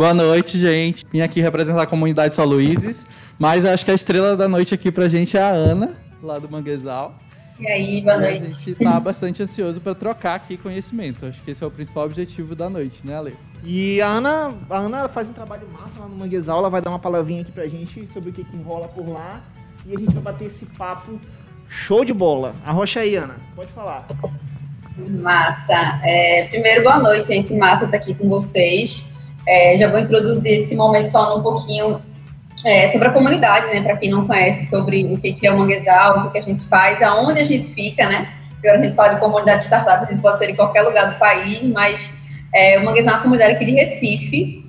Boa noite, gente. Vim aqui representar a comunidade Só Luizes, mas acho que a estrela da noite aqui pra gente é a Ana, lá do Manguezal. E aí, boa noite. A gente tá bastante ansioso para trocar aqui conhecimento. Acho que esse é o principal objetivo da noite, né, Ale? E a Ana, a Ana faz um trabalho massa lá no Manguezal, ela vai dar uma palavrinha aqui pra gente sobre o que, que enrola por lá. E a gente vai bater esse papo show de bola. Arrocha aí, Ana. Pode falar. Massa. É, primeiro, boa noite, gente. Massa estar tá aqui com vocês. É, já vou introduzir esse momento falando um pouquinho é, sobre a comunidade, né? Para quem não conhece, sobre o que é o Manguezal, o que a gente faz, aonde a gente fica, né? Agora a gente fala de comunidade de startup, a gente pode ser em qualquer lugar do país, mas é, o Manguezal é uma comunidade aqui de Recife,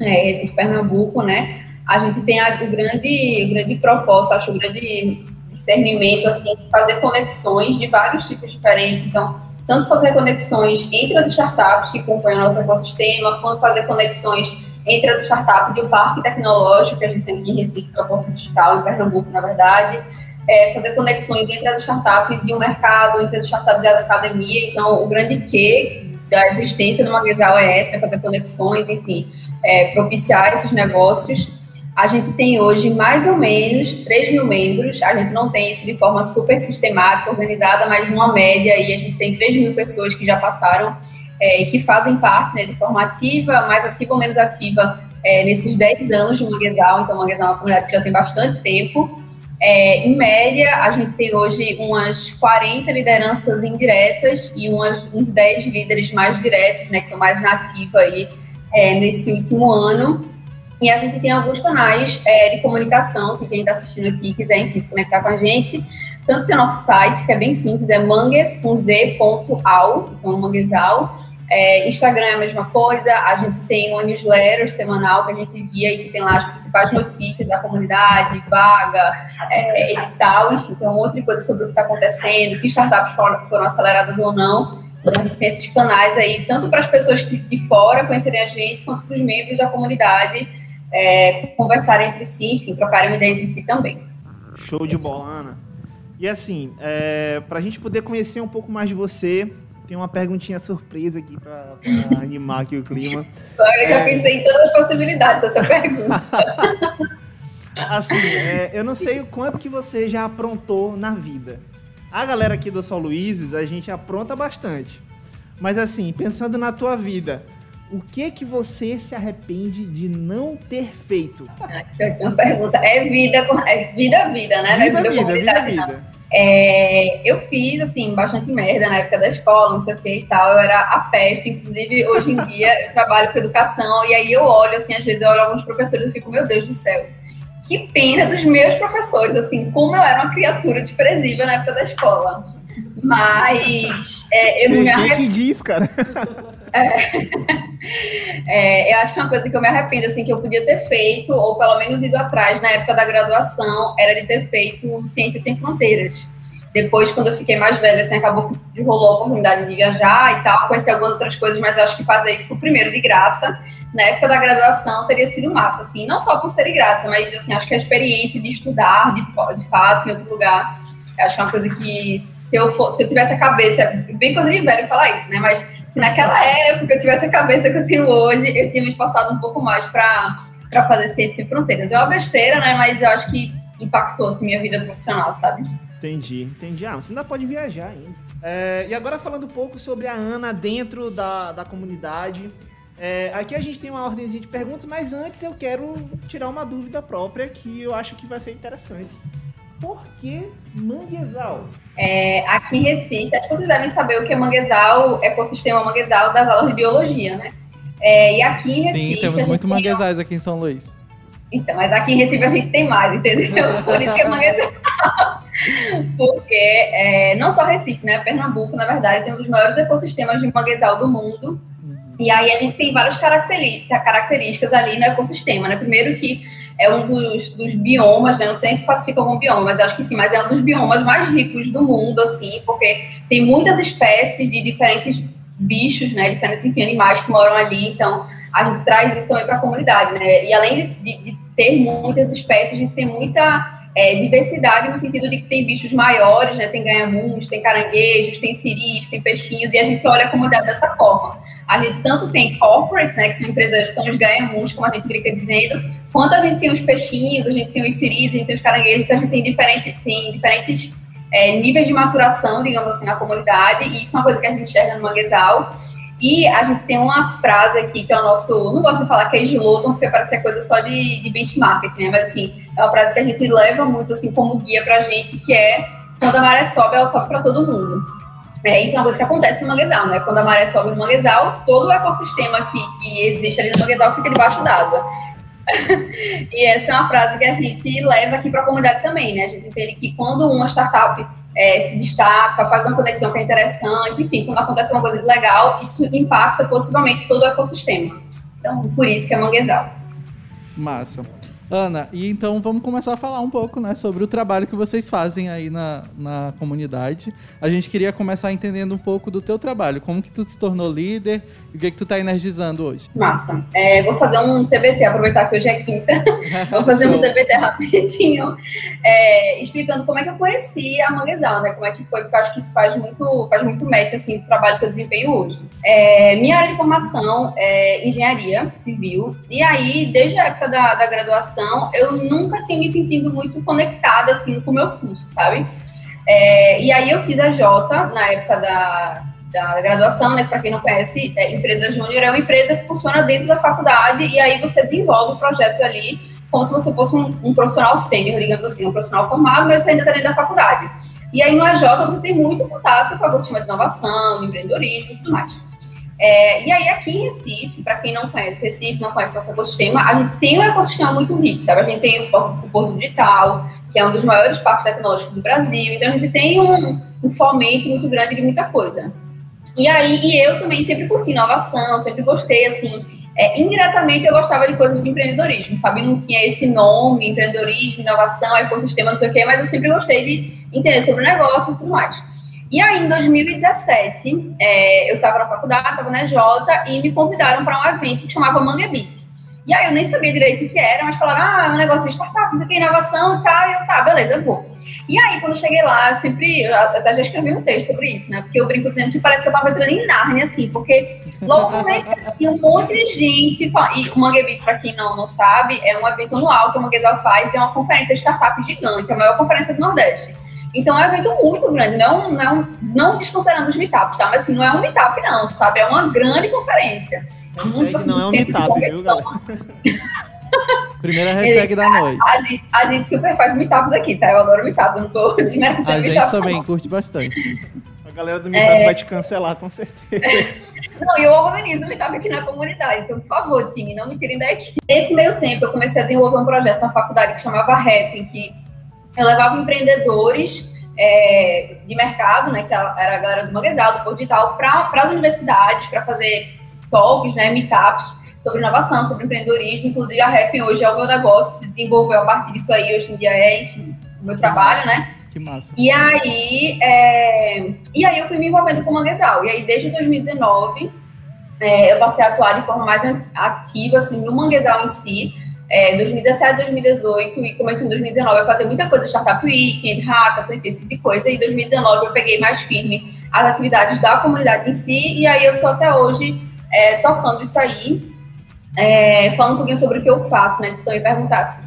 é, Recife, Pernambuco, né? A gente tem a, o grande, o grande propósito, acho o grande discernimento, assim, de fazer conexões de vários tipos diferentes. Então, tanto fazer conexões entre as startups que acompanham o nosso ecossistema, quanto fazer conexões entre as startups e o parque tecnológico que a gente tem aqui em Recife, que é o Porto Digital, em Pernambuco, na verdade, é fazer conexões entre as startups e o mercado, entre as startups e a academia. Então, o grande quê da existência do Magresal é essa, é fazer conexões, enfim, é, propiciar esses negócios. A gente tem hoje mais ou menos 3 mil membros, a gente não tem isso de forma super sistemática, organizada, mas numa média aí a gente tem 3 mil pessoas que já passaram é, que fazem parte né, de forma ativa, mais ativa ou menos ativa, é, nesses 10 anos de Manguezal. Então, Manguezal é uma comunidade que já tem bastante tempo. É, em média, a gente tem hoje umas 40 lideranças indiretas e umas, uns 10 líderes mais diretos, né, que estão mais nativos aí é, nesse último ano. E a gente tem alguns canais é, de comunicação, que quem está assistindo aqui quiser, enfim, se conectar com a gente, tanto tem o nosso site, que é bem simples, é mangues.z.al, então manguesal, é, Instagram é a mesma coisa, a gente tem uma newsletter semanal que a gente envia e que tem lá as principais notícias da comunidade, vaga, é, edital, enfim, tem um monte de coisa sobre o que está acontecendo, que startups foram, foram aceleradas ou não. Então, a gente tem esses canais aí, tanto para as pessoas de fora conhecerem a gente, quanto para os membros da comunidade é, conversarem entre si, enfim, trocarem uma ideia entre si também. Show de bola, Ana. E assim, é, para a gente poder conhecer um pouco mais de você, tem uma perguntinha surpresa aqui para animar aqui o clima. Eu já é... pensei em todas as possibilidades dessa pergunta. assim, é, eu não sei o quanto que você já aprontou na vida. A galera aqui do São Luizes, a gente apronta bastante. Mas assim, pensando na tua vida, o que que você se arrepende de não ter feito? Uma pergunta. É vida, é vida, vida, né? Vida, é vida, vida, vida. vida. É, eu fiz, assim, bastante merda na época da escola, não sei o que e tal. Eu era a peste. Inclusive, hoje em dia, eu trabalho com educação. E aí eu olho, assim, às vezes eu olho alguns professores e fico, meu Deus do céu. Que pena dos meus professores, assim, como eu era uma criatura desprezível na época da escola. Mas é, eu não me arrependo. que diz, cara? É. eu acho que uma coisa que eu me arrependo, assim, que eu podia ter feito, ou pelo menos ido atrás na época da graduação, era de ter feito Ciências Sem Fronteiras. Depois, quando eu fiquei mais velha, assim, acabou que rolou a oportunidade de viajar e tal, conhecer algumas outras coisas, mas acho que fazer isso primeiro de graça, na época da graduação, teria sido massa, assim, não só por ser de graça, mas, assim, acho que a experiência de estudar de, de fato em outro lugar, acho que é uma coisa que, se eu, for, se eu tivesse a cabeça, bem coisa de velho falar isso, né, mas se naquela época eu tivesse a cabeça que eu tenho hoje, eu tinha me esforçado um pouco mais para fazer Ciência Sem Fronteiras. É uma besteira, né? Mas eu acho que impactou assim, minha vida profissional, sabe? Entendi, entendi. Ah, você ainda pode viajar ainda. É, e agora falando um pouco sobre a Ana dentro da, da comunidade. É, aqui a gente tem uma ordemzinha de perguntas, mas antes eu quero tirar uma dúvida própria que eu acho que vai ser interessante. Por que manguezal? É, aqui em Recife, acho que vocês devem saber o que é manguezal, ecossistema manguezal das aulas de biologia, né? É, e aqui em Recife. Sim, temos muito manguezais aqui em São Luís. Então, mas aqui em Recife a gente tem mais, entendeu? Por isso que é manguezal. Porque é, não só Recife, né? Pernambuco, na verdade, tem um dos maiores ecossistemas de manguezal do mundo. Uhum. E aí a gente tem várias características ali no ecossistema, né? Primeiro que é um dos, dos biomas, né? Não sei se classifica como bioma, mas acho que sim, mas é um dos biomas mais ricos do mundo, assim, porque tem muitas espécies de diferentes bichos, né? Diferentes, enfim, animais que moram ali, então a gente traz isso também para a comunidade, né? E além de, de, ter muitas espécies, a gente tem muita é, diversidade no sentido de que tem bichos maiores, né? Tem ganhamuns, tem caranguejos, tem ciris, tem peixinhos, e a gente olha a comunidade dessa forma. A gente tanto tem corporates, né, que são empresas, são os ganha-muns, como a gente fica dizendo, quanto a gente tem os peixinhos, a gente tem os siris, a gente tem os caranguejos, então a gente tem diferentes, tem diferentes é, níveis de maturação, digamos assim, na comunidade, e isso é uma coisa que a gente enxerga no manguezal. E a gente tem uma frase aqui que é o nosso. Não gosto de falar que é slogan, porque parece que é coisa só de, de benchmark, né? Mas assim, é uma frase que a gente leva muito assim como guia pra gente, que é quando a maré sobe, ela sobe para todo mundo. É, isso é uma coisa que acontece no manguezal, né? Quando a maré sobe no manguezal, todo o ecossistema que, que existe ali no manguezal fica debaixo d'água. e essa é uma frase que a gente leva aqui para a comunidade também, né? A gente entende que quando uma startup é, se destaca, faz uma conexão que é interessante, enfim, quando acontece uma coisa legal, isso impacta possivelmente todo o ecossistema. Então, por isso que é manguezal. Massa. Ana, e então vamos começar a falar um pouco né, sobre o trabalho que vocês fazem aí na, na comunidade. A gente queria começar entendendo um pouco do teu trabalho, como que tu se tornou líder e o que, que tu está energizando hoje. Massa. É, vou fazer um TBT, aproveitar que hoje é quinta. vou fazer um TBT rapidinho, é, explicando como é que eu conheci a Manguezal, né? Como é que foi, porque eu acho que isso faz muito, faz muito match assim, do trabalho que eu desempenho hoje. É, minha área de formação é engenharia civil, e aí, desde a época da, da graduação, graduação, eu nunca tinha me sentido muito conectada assim com o meu curso, sabe? É, e aí eu fiz a Jota na época da, da graduação, né? Para quem não conhece, é, empresa júnior é uma empresa que funciona dentro da faculdade e aí você desenvolve projetos ali como se você fosse um, um profissional sênior, digamos assim, um profissional formado, mas você ainda está dentro da faculdade. E aí no AJ você tem muito contato com a gostinha de inovação, de empreendedorismo e tudo mais. É, e aí, aqui em Recife, para quem não conhece Recife, não conhece nosso ecossistema, a gente tem um ecossistema muito rico, sabe? A gente tem o, Porto Digital, que é um dos maiores parques tecnológicos do Brasil, então a gente tem um, um fomento muito grande de muita coisa. E aí, e eu também sempre curti inovação, sempre gostei, assim, é, indiretamente eu gostava de coisas de empreendedorismo, sabe? Não tinha esse nome, empreendedorismo, inovação, ecossistema, não sei o quê, mas eu sempre gostei de entender sobre negócios e tudo mais. E aí, em 2017, é, eu estava na faculdade, estava na Jota, e me convidaram para um evento que chamava Manga Beat. E aí, eu nem sabia direito o que era, mas falaram, ah, é um negócio de startup, isso aqui é inovação e tal. E eu, tá, beleza, eu vou. E aí, quando eu cheguei lá, eu sempre, eu até já escrevi um texto sobre isso, né? Porque eu brinco dizendo que parece que eu estava entrando em Narnia, assim, porque logo né, assim, um monte de gente. E o Manga Beat, para quem não, não sabe, é um evento anual que o Manguezal faz, é uma conferência de startup gigante, a maior conferência do Nordeste. Então é um evento muito grande, não, não, não desconsiderando os meetups, tá? Mas assim, não é um meetup, não, sabe? É uma grande conferência. Muito, assim, não é um meetup, viu, galera? Primeira hashtag da noite. A gente, a gente super faz meetups aqui, tá? Eu adoro meetups, não tô desmerecendo A gente também não. curte bastante. A galera do meetup é... vai te cancelar, com certeza. não, eu organizo o meetup aqui na comunidade, então, por favor, time, não me tirem daqui. Nesse meio tempo, eu comecei a desenvolver um projeto na faculdade que chamava Rapping, que eu levava empreendedores é, de mercado, né, que era a galera do Manguezal, do Porto Digital, para as universidades, para fazer talks, né, meetups sobre inovação, sobre empreendedorismo. Inclusive, a Rap hoje é o meu negócio, se desenvolveu a partir disso aí, hoje em dia é, enfim, o meu trabalho, massa. né? Que massa. E aí, é, e aí eu fui me envolvendo com o Manguezal. E aí, desde 2019, é, eu passei a atuar de forma mais ativa, assim, no Manguezal em si, é, 2017, 2018 e começo em 2019 eu fazia muita coisa, Startup Weekend, Hackathon, esse tipo de coisa. E em 2019 eu peguei mais firme as atividades da comunidade em si e aí eu tô até hoje é, tocando isso aí. É, falando um pouquinho sobre o que eu faço, né? Que tu também perguntasse.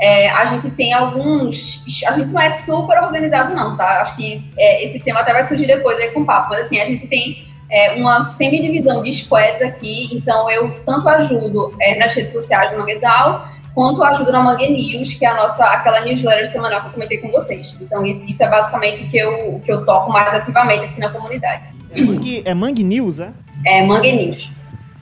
É, a gente tem alguns. A gente não é super organizado, não, tá? Acho que é, esse tema até vai surgir depois aí com o papo, mas assim, a gente tem é, uma semidivisão de squads aqui, então eu tanto ajudo é, nas redes sociais do Manguezal, quanto ajudo na Mangue News, que é a nossa, aquela newsletter semanal que eu comentei com vocês. Então isso, isso é basicamente o que eu, que eu toco mais ativamente aqui na comunidade. É Mangue, é Mangue News, é? É Mangue News.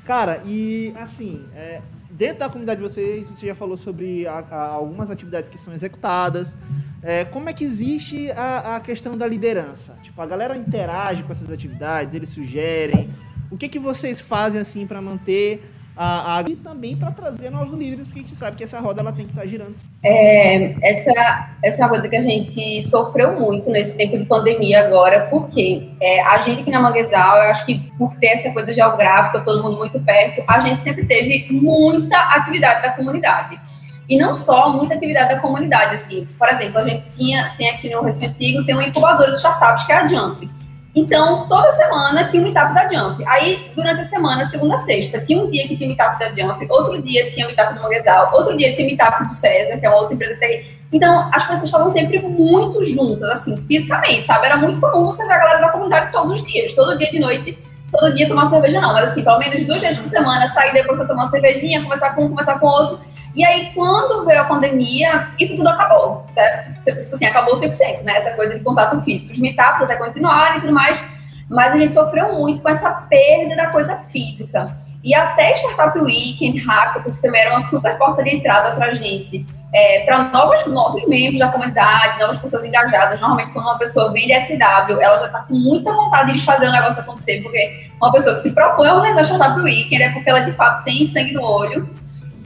Cara, e assim, é, dentro da comunidade de vocês, você já falou sobre a, a, algumas atividades que são executadas, é, como é que existe a, a, questão da liderança? Tipo, a galera interage com essas atividades, eles sugerem. O que, que vocês fazem assim para manter a, a, e também para trazer novos líderes, porque a gente sabe que essa roda ela tem que estar tá girando. É, essa, essa coisa que a gente sofreu muito nesse tempo de pandemia agora, porque é, a gente aqui na Manguezal, eu acho que por ter essa coisa geográfica, todo mundo muito perto, a gente sempre teve muita atividade da comunidade. E não só muita atividade da comunidade, assim. Por exemplo, a gente tinha, tem aqui no Recife Antigo, tem uma incubadora de startups, que é a Jump. Então, toda semana tinha um meetup da Jump. Aí, durante a semana, segunda a sexta, tinha um dia que tinha meetup da Jump, outro dia tinha meetup do Manguezal, outro dia tinha meetup do César, que é uma outra empresa que tem. Então, as pessoas estavam sempre muito juntas, assim, fisicamente, sabe? Era muito comum você ver a galera da comunidade todos os dias, todo dia de noite, todo dia tomar cerveja, não, mas assim, pelo menos duas vezes por semana, sair depois pra tomar uma cervejinha, conversar com um, conversar com outro. E aí, quando veio a pandemia, isso tudo acabou, certo? Tipo assim, acabou 100%, né? Essa coisa de contato físico. Os meetups até continuaram e tudo mais, mas a gente sofreu muito com essa perda da coisa física. E até Startup Weekend, Hackathon, que também era uma super porta de entrada para a gente, é, para novos, novos membros da comunidade, novas pessoas engajadas. Normalmente, quando uma pessoa vem de SW, ela já está com muita vontade de fazer o negócio acontecer, porque uma pessoa que se propõe a organizar Startup Weekend é porque ela, de fato, tem sangue no olho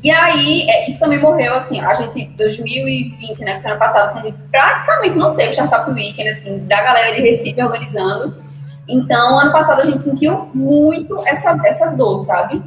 e aí, é, isso também morreu, assim, a gente, 2020, né, que foi ano passado, assim, a gente praticamente não teve Startup Weekend, assim, da galera de Recife organizando. Então, ano passado a gente sentiu muito essa, essa dor, sabe?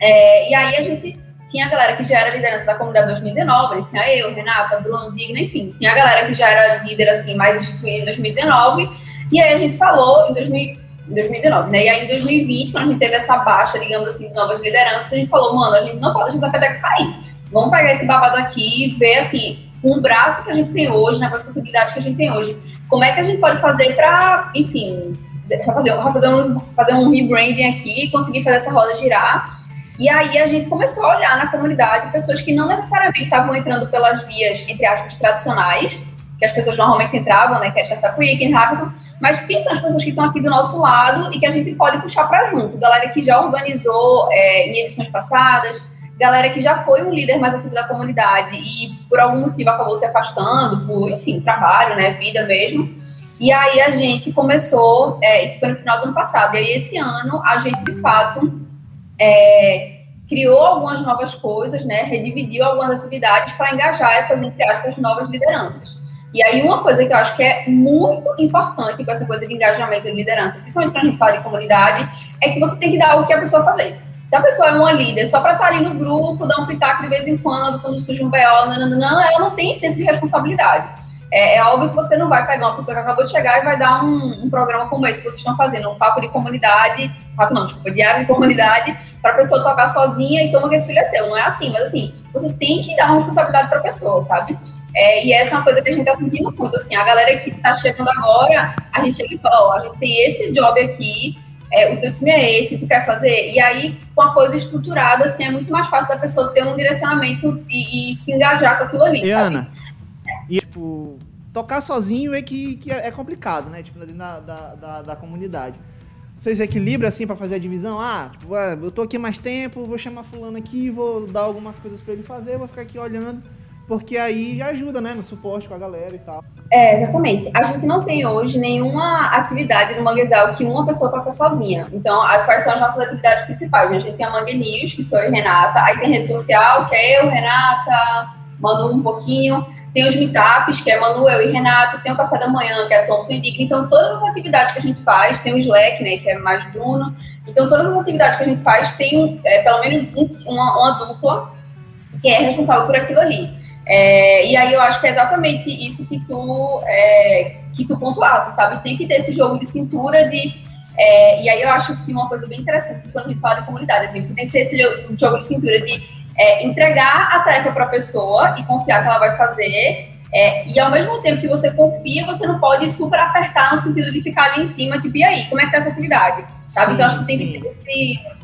É, e aí a gente tinha a galera que já era liderança da comunidade 2019, tinha eu, Renata, Bruno, Digna, enfim, tinha a galera que já era líder, assim, mais instituída em 2019. E aí a gente falou, em 2020, em 2019, né? E aí em 2020, quando a gente teve essa baixa, digamos assim, de novas lideranças, a gente falou, mano, a gente não pode deixar essa peteca cair. Vamos pegar esse babado aqui e ver, assim, com o braço que a gente tem hoje, né, com as possibilidades que a gente tem hoje, como é que a gente pode fazer para, enfim, fazer, fazer, um, fazer um rebranding aqui e conseguir fazer essa roda girar. E aí a gente começou a olhar na comunidade pessoas que não necessariamente estavam entrando pelas vias, entre aspas, tradicionais, que as pessoas normalmente entravam, né, que é Startup Weekend, Rápido, mas quem são as pessoas que estão aqui do nosso lado e que a gente pode puxar para junto? Galera que já organizou é, em edições passadas, galera que já foi um líder mais ativo da comunidade e por algum motivo acabou se afastando, por, enfim, trabalho, né, vida mesmo. E aí a gente começou, é, isso foi no final do ano passado, e aí esse ano a gente, de fato, é, criou algumas novas coisas, né, redividiu algumas atividades para engajar essas, entre aspas, novas lideranças. E aí, uma coisa que eu acho que é muito importante com essa coisa de engajamento e liderança, principalmente quando a gente fala de comunidade, é que você tem que dar o que a pessoa fazer. Se a pessoa é uma líder só para estar ali no grupo, dar um pitaco de vez em quando, quando surge um BO, não, ela não tem senso de responsabilidade. É, é, óbvio que você não vai pegar uma pessoa que acabou de chegar e vai dar um, um, programa como esse que vocês estão fazendo, um papo de comunidade, papo não, desculpa, diário de comunidade, para a pessoa tocar sozinha e toma que esse filho é teu. Não é assim, mas assim, você tem que dar uma responsabilidade para a pessoa, sabe? É, e essa é uma coisa que a gente está sentindo muito, assim, a galera que está chegando agora, a gente chega e fala, ó, a gente tem esse job aqui, é, o teu time é esse, tu quer fazer? E aí, com a coisa estruturada, assim, é muito mais fácil da pessoa ter um direcionamento e, e se engajar com aquilo ali, e sabe? Ana, e, tipo, tocar sozinho é que, que é complicado, né, tipo, dentro da, da, da, da comunidade. Vocês equilibram, assim, para fazer a divisão? Ah, tipo, eu tô aqui mais tempo, vou chamar fulano aqui, vou dar algumas coisas para ele fazer, vou ficar aqui olhando porque aí ajuda, né, no suporte com a galera e tal. É, exatamente. A gente não tem hoje nenhuma atividade no Manguezal que uma pessoa toca sozinha. Então, quais são as nossas atividades principais? A gente tem a Mangue News, que sou eu e Renata, aí tem rede social, que é eu, Renata, Manu um pouquinho, tem os meetups, que é Manu, eu e Renata, tem o café da manhã, que é Thompson e Dick. Então, todas as atividades que a gente faz, tem o Slack, né, que é mais Bruno. Então, todas as atividades que a gente faz tem é, pelo menos uma, uma dupla que é responsável por aquilo ali. É, e aí eu acho que é exatamente isso que tu, é, que tu pontuaste, sabe? Tem que ter esse jogo de cintura de. É, e aí eu acho que uma coisa bem interessante quando a gente fala de comunidade, assim, você tem que ter esse jogo, jogo de cintura de é, entregar a tarefa para a pessoa e confiar que ela vai fazer. É, e ao mesmo tempo que você confia, você não pode super apertar no sentido de ficar ali em cima, tipo, e aí, como é que tá essa atividade? Sabe? Sim, então acho que tem sim. que ter esse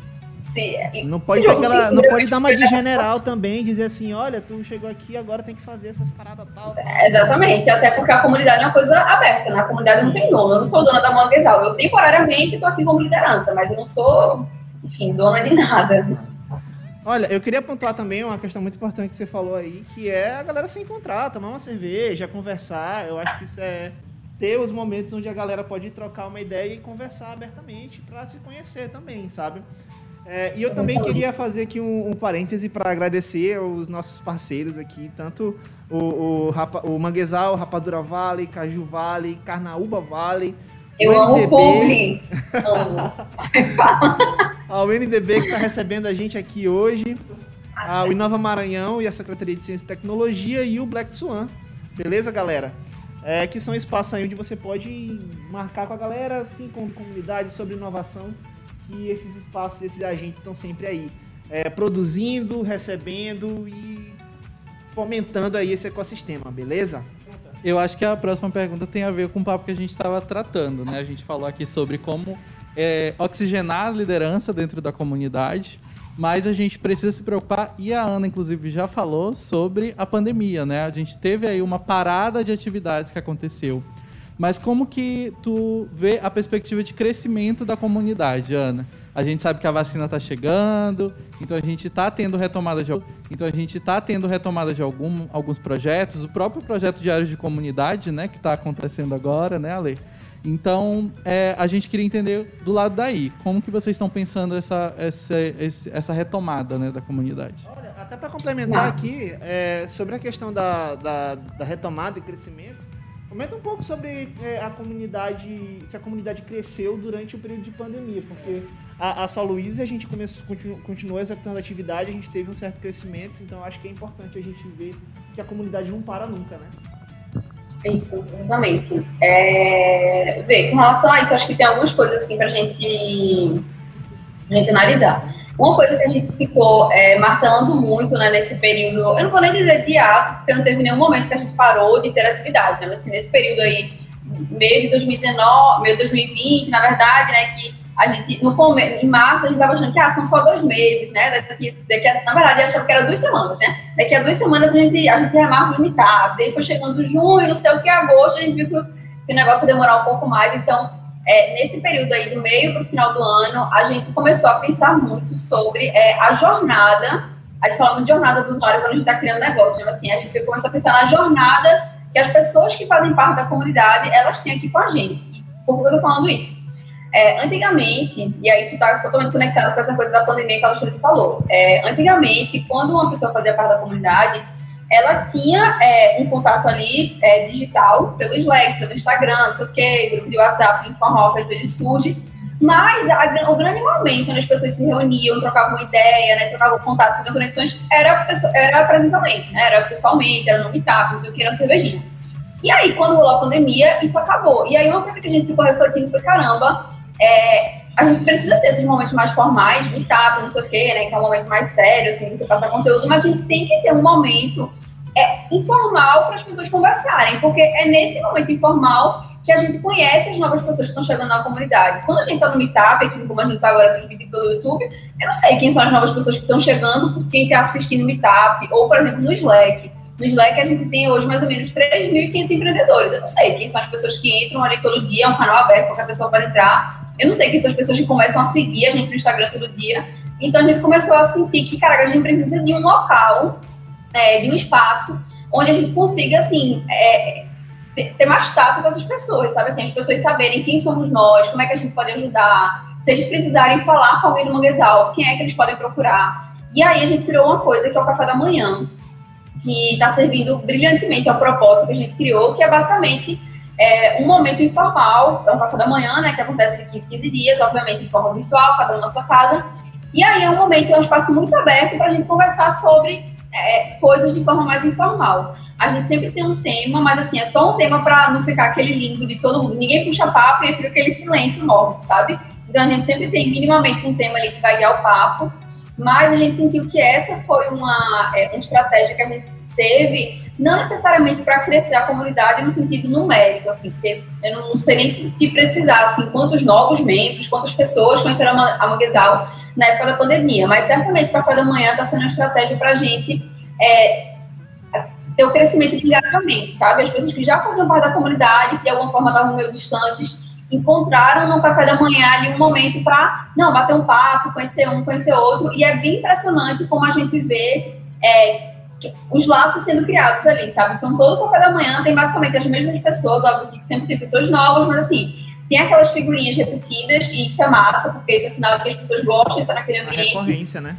se, não pode, se aquela, não pode dar uma de general também, dizer assim, olha, tu chegou aqui, agora tem que fazer essas paradas tal. tal. exatamente, até porque a comunidade é uma coisa aberta, né? A comunidade sim, não tem dono. Eu não sou dona da Manguezal. Eu temporariamente estou aqui como liderança, mas eu não sou, enfim, dona de nada. Olha, eu queria apontar também uma questão muito importante que você falou aí, que é a galera se encontrar, tomar uma cerveja, conversar. Eu acho que isso é ter os momentos onde a galera pode trocar uma ideia e conversar abertamente para se conhecer também, sabe? É, e eu também queria fazer aqui um, um parêntese para agradecer aos nossos parceiros aqui, tanto o, o, o Manguezal, Rapadura Vale, Caju Vale, Carnaúba Vale. Eu o amo o Publi. o NDB que está recebendo a gente aqui hoje, a, o Inova Maranhão e a Secretaria de Ciência e Tecnologia e o Black Swan. Beleza, galera? é, que são espaços aí onde você pode marcar com a galera, assim, com comunidade sobre inovação, que esses espaços, esses agentes estão sempre aí, é, produzindo, recebendo e fomentando aí esse ecossistema, beleza? Eu acho que a próxima pergunta tem a ver com o papo que a gente estava tratando, né? A gente falou aqui sobre como é, oxigenar a liderança dentro da comunidade, mas a gente precisa se preocupar, e a Ana, inclusive, já falou sobre a pandemia, né? A gente teve aí uma parada de atividades que aconteceu. Mas como que tu vê a perspectiva de crescimento da comunidade, Ana? A gente sabe que a vacina está chegando, então a gente está tendo retomada de então a gente está tendo retomada de algum, alguns projetos, o próprio projeto Diário de Comunidade, né, que está acontecendo agora, né, Ale? Então, é, a gente queria entender do lado daí, como que vocês estão pensando essa, essa, essa retomada né, da comunidade? Olha, até para complementar Nossa. aqui, é, sobre a questão da, da, da, retomada e crescimento, comenta um pouco sobre é, a comunidade, se a comunidade cresceu durante o período de pandemia, porque a, a São Luís a gente começou, continuou, continuou executando a atividade, a gente teve um certo crescimento, então acho que é importante a gente ver que a comunidade não para nunca, né? Isso, exatamente. É, ver, com relação a isso, acho que tem algumas coisas assim para gente, a gente analisar. Uma coisa que a gente ficou é, martelando muito né, nesse período, eu não vou nem dizer de ato, porque não teve nenhum momento que a gente parou de ter atividade, né? Mas assim, nesse período aí, meio de 2019, meio de 2020, na verdade, né, que a gente, no começo, em março, a gente estava achando que ah, são só dois meses, né? Daqui, daqui a, na verdade, achava que era duas semanas, né? Daqui a duas semanas a gente, a gente remarca limitado. Aí foi chegando junho, não sei o que, agosto, a gente viu que, que o negócio ia demorar um pouco mais. Então, é, nesse período aí, do meio para o final do ano, a gente começou a pensar muito sobre é, a jornada. A gente fala de jornada do usuário quando a gente está criando negócio. Tipo assim, a gente começou a pensar na jornada que as pessoas que fazem parte da comunidade, elas têm aqui com a gente. E por que eu estou falando isso? É, antigamente, e aí isso está totalmente conectado com essa coisa da pandemia que a Alexandre falou. É, antigamente, quando uma pessoa fazia parte da comunidade, ela tinha é, um contato ali é, digital, pelo Slack, pelo Instagram, não sei o quê, grupo de WhatsApp informal que às vezes surge, mas a, o grande momento onde as pessoas se reuniam, trocavam ideia, né, trocavam contato, faziam conexões, era, era presencialmente, né, era pessoalmente, era no meetup, não sei o que, era cervejinha. E aí, quando rolou a pandemia, isso acabou. E aí, uma coisa que a gente ficou refletindo foi, caramba, é, a gente precisa ter esses momentos mais formais, meetup, não sei o quê, né? Que é um momento mais sério, assim, você passar conteúdo, mas a gente tem que ter um momento é, informal para as pessoas conversarem, porque é nesse momento informal que a gente conhece as novas pessoas que estão chegando na comunidade. Quando a gente está no Meetup, aqui como a gente está agora transmitindo pelo YouTube, eu não sei quem são as novas pessoas que estão chegando, quem está assistindo o Meetup, ou, por exemplo, no Slack. No Slack a gente tem hoje mais ou menos 3.500 empreendedores. Eu não sei quem são as pessoas que entram ali todo dia, é um canal aberto, qualquer pessoa pode entrar eu não sei quem são as pessoas que começam a seguir a gente no Instagram todo dia. Então a gente começou a sentir que, cara, a gente precisa de um local, é, de um espaço, onde a gente consiga, assim, é, ter mais tato com essas pessoas, sabe? Assim, as pessoas saberem quem somos nós, como é que a gente pode ajudar. Se eles precisarem falar com alguém do Manguezal, quem é que eles podem procurar. E aí a gente criou uma coisa que é o café da manhã, que está servindo brilhantemente ao propósito que a gente criou, que é basicamente é, um momento informal, é um café da manhã, né, que acontece em 15, 15 dias, obviamente em forma virtual, cada um na sua casa. E aí é um momento, é um espaço muito aberto para a gente conversar sobre é, coisas de forma mais informal. A gente sempre tem um tema, mas assim, é só um tema para não ficar aquele limbo de todo mundo. Ninguém puxa papo e fica aquele silêncio morto, sabe? Então a gente sempre tem minimamente um tema ali que vai guiar o papo, mas a gente sentiu que essa foi uma, é, uma estratégia que a gente teve não necessariamente para crescer a comunidade no sentido numérico, assim, porque eu não sei nem se precisar, assim, quantos novos membros, quantas pessoas conheceram a Manguezal na época da pandemia, mas certamente o café da manhã está sendo uma estratégia para a gente é, ter o crescimento de engajamento, sabe? As pessoas que já faziam parte da comunidade, de alguma forma estavam meio distantes, encontraram no café da manhã ali um momento para, não, bater um papo, conhecer um, conhecer outro, e é bem impressionante como a gente vê é, os laços sendo criados ali, sabe? Então, todo café da manhã tem basicamente as mesmas pessoas, óbvio que sempre tem pessoas novas, mas assim, tem aquelas figurinhas repetidas, e isso é massa, porque isso é sinal que as pessoas gostam de estar naquele ambiente. A recorrência, né?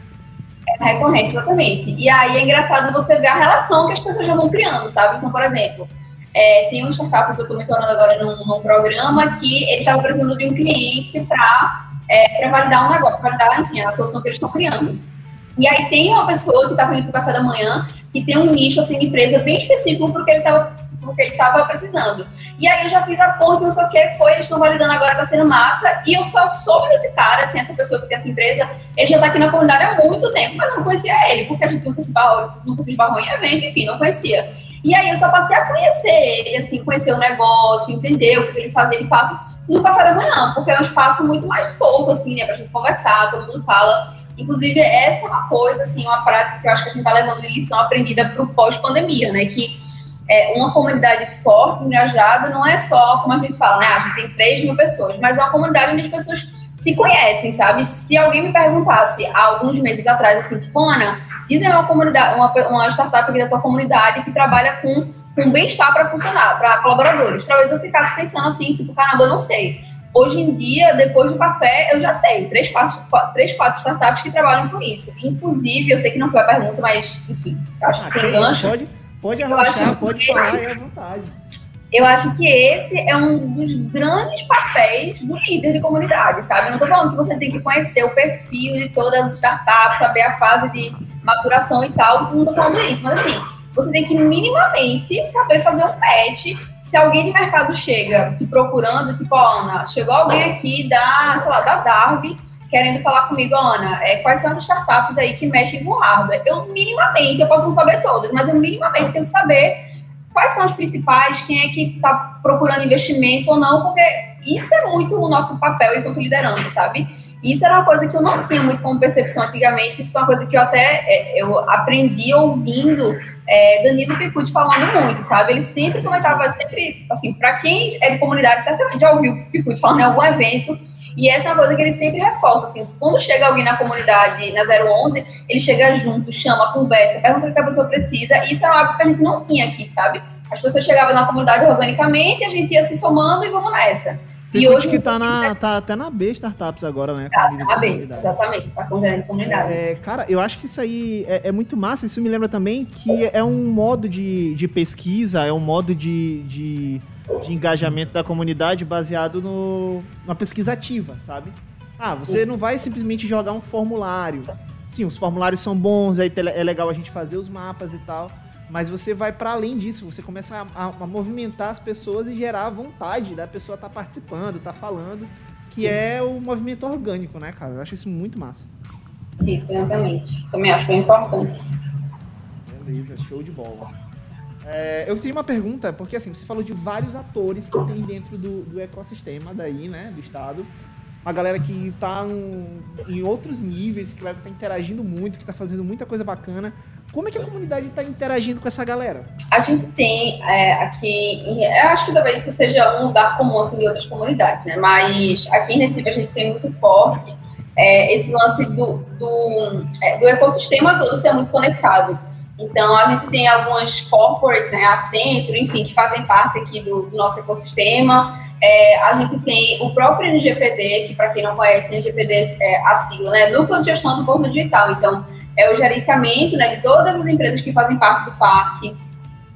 É a recorrência, exatamente. E aí é engraçado você ver a relação que as pessoas já vão criando, sabe? Então, por exemplo, é, tem um startup que eu estou mentorando agora num, num, programa que ele estava precisando de um cliente para é, validar um negócio, para validar, enfim, a solução que eles estão criando. E aí tem uma pessoa que estava indo para o café da manhã que tem um nicho, assim, de empresa bem específico porque ele estava porque ele estava precisando. E aí eu já fiz a ponte, não sei o que, foi, eles estão validando agora, tá sendo massa, e eu só soube desse cara, assim, essa pessoa que tem essa empresa, ele já tá aqui na comunidade há muito tempo, mas eu não conhecia ele, porque a gente nunca se barrou, nunca se esbarrou em evento, enfim, não conhecia. E aí eu só passei a conhecer ele, assim, conhecer o negócio, entender o que ele fazia de fato no café da manhã, porque é um espaço muito mais solto, assim, né, pra gente conversar, todo mundo fala. Inclusive, essa é uma coisa, assim, uma prática que eu acho que a gente tá levando de lição aprendida pro pós-pandemia, né, que é, uma comunidade forte, engajada, não é só, como a gente fala, né? A gente tem 3 mil pessoas, mas é uma comunidade onde as pessoas se conhecem, sabe? Se alguém me perguntasse há alguns meses atrás, assim, tipo, Ana, dizem uma comunidade, uma, uma startup aqui da tua comunidade que trabalha com, com bem-estar para funcionar, para colaboradores. Talvez eu ficasse pensando assim, tipo, caramba, eu não sei. Hoje em dia, depois do café, eu já sei. Três, quatro, três, quatro startups que trabalham com isso. Inclusive, eu sei que não foi a pergunta, mas, enfim, acho ah, que tem gancho. Pode, Pode arrochar, pode falar aí à vontade. Eu acho que esse é um dos grandes papéis do líder de comunidade, sabe? Eu não estou falando que você tem que conhecer o perfil de todas as startups, saber a fase de maturação e tal, não estou falando isso, mas assim, você tem que minimamente saber fazer um match. Se alguém de mercado chega te procurando, tipo, Ana, chegou alguém aqui da, sei lá, da Darwin, querendo falar comigo, Ana, é, quais são as startups aí que mexem com hardware? Eu, minimamente, eu posso não saber todas, mas eu minimamente tenho que saber quais são as principais, quem é que está procurando investimento ou não, porque isso é muito o nosso papel enquanto liderança, sabe? Isso era uma coisa que eu não tinha muito como percepção antigamente, isso foi uma coisa que eu até é, eu aprendi ouvindo é, Danilo Picucci falando muito, sabe? Ele sempre comentava, sempre, assim, para quem é de comunidade, certamente já ouviu o Picucci falando em algum evento, e essa é uma coisa que ele sempre reforça, assim, quando chega alguém na comunidade, na 011, ele chega junto, chama, conversa, pergunta o que a pessoa precisa, e isso é um hábito que a gente não tinha aqui, sabe? As pessoas chegavam na comunidade organicamente, a gente ia se somando e vamos nessa. Tem e hoje que tá, na, tá até na B Startups agora, né? Tá, tá na B, exatamente, tá de comunidade. É, cara, eu acho que isso aí é, é, muito massa. Isso me lembra também que é um modo de, de pesquisa, é um modo de, de de engajamento da comunidade baseado no, numa pesquisa ativa, sabe? Ah, você não vai simplesmente jogar um formulário. Sim, os formulários são bons, aí é legal a gente fazer os mapas e tal, mas você vai para além disso, você começa a, a, a, movimentar as pessoas e gerar a vontade da pessoa estar tá participando, estar tá falando, que Sim. é o movimento orgânico, né, cara? Eu acho isso muito massa. Isso, exatamente. Também acho bem importante. Beleza, show de bola. É, eu tenho uma pergunta, porque assim, você falou de vários atores que tem dentro do, do ecossistema daí, né, do estado. Uma galera que está em outros níveis, que tá interagindo muito, que está fazendo muita coisa bacana. Como é que a comunidade está interagindo com essa galera? A gente tem é, aqui, eu acho que talvez isso seja um lugar comum assim, de outras comunidades, né? Mas aqui em Recife a gente tem muito forte é, esse lance do, do, é, do ecossistema todo ser muito conectado. Então, a gente tem algumas corporates, né, a Centro, enfim, que fazem parte aqui do, do nosso ecossistema. É, a gente tem o próprio NGPD, que para quem não conhece, NGPD é a sigla, né, Núcleo de Gestão do Governo Digital. Então, é o gerenciamento né, de todas as empresas que fazem parte do parque.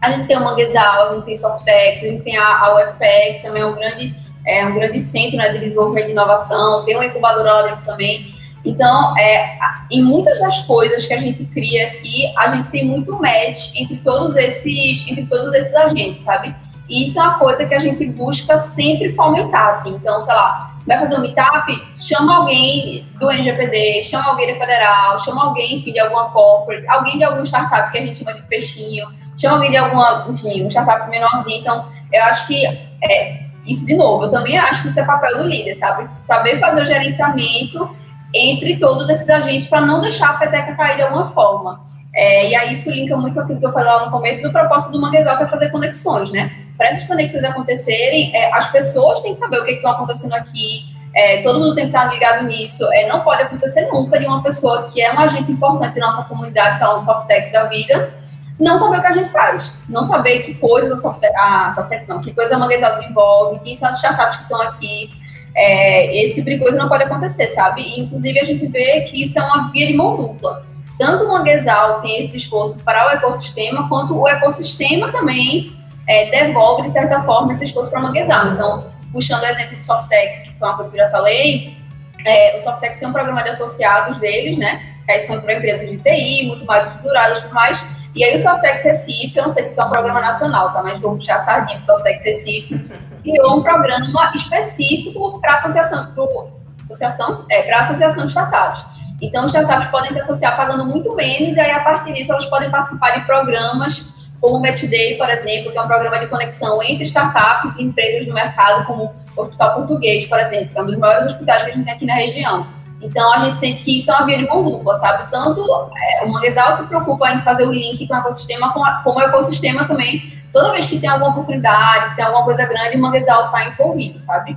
A gente tem o Manguezal, a gente tem Softex, a gente tem a, a UFPE, que também é um grande, é um grande centro né, de desenvolvimento de inovação, tem uma incubadora lá dentro também. Então, é, em muitas das coisas que a gente cria aqui, a gente tem muito match entre todos esses, entre todos esses agentes, sabe? E isso é uma coisa que a gente busca sempre fomentar, assim. Então, sei lá, vai fazer um meetup, chama alguém do NGPD, chama alguém da Federal, chama alguém, enfim, de alguma corporate, alguém de algum startup que a gente chama de peixinho, chama alguém de alguma, enfim, um startup menorzinho. Então, eu acho que é, isso, de novo, eu também acho que isso é papel do líder, sabe? Saber fazer o gerenciamento entre todos esses agentes para não deixar a peteca cair de alguma forma. É, e aí isso linka muito aquilo que eu falei lá no começo do propósito do Manguezal, que é fazer conexões, né? Para essas conexões acontecerem, é, as pessoas têm que saber o que está acontecendo aqui, é, todo mundo tem que estar ligado nisso. É, não pode acontecer nunca de uma pessoa que é um agente importante na nossa comunidade, salão de Softex da vida, não saber o que a gente faz, não saber que coisa a Softex, ah, Softex não, que coisa a Manguezal desenvolve, quem são as startups que estão aqui, é, esse tipo de coisa não pode acontecer, sabe? E, inclusive, a gente vê que isso é uma via de mão dupla. Tanto o Manguezal tem esse esforço para o ecossistema, quanto o ecossistema também é, devolve, de certa forma, esse esforço para o Manguezal. Então, puxando o exemplo do Softex, que foi uma coisa que eu já falei, é, o Softex tem um programa de associados deles, né? Que são para empresas de TI, muito mais estruturadas e tudo mais, E aí o Softex Recife, eu não sei se isso é um programa nacional, tá? Mas vou puxar a sardinha do Softex Recife, criou um programa específico para associação, pro, associação, é, para associação de startups. Então, startups podem se associar pagando muito menos, e aí, a partir disso, elas podem participar de programas como o Match Day, por exemplo, que é um programa de conexão entre startups e empresas do mercado, como o Hospital Português, por exemplo, que é um dos maiores hospitais que a gente tem aqui na região. Então, a gente sente que isso é uma via de mão dupla, sabe? Tanto é, o Manguezal se preocupa em fazer o link com o ecossistema, como o ecossistema também. Toda vez que tem alguma oportunidade, tem alguma coisa grande, o Manguezal está envolvido, sabe?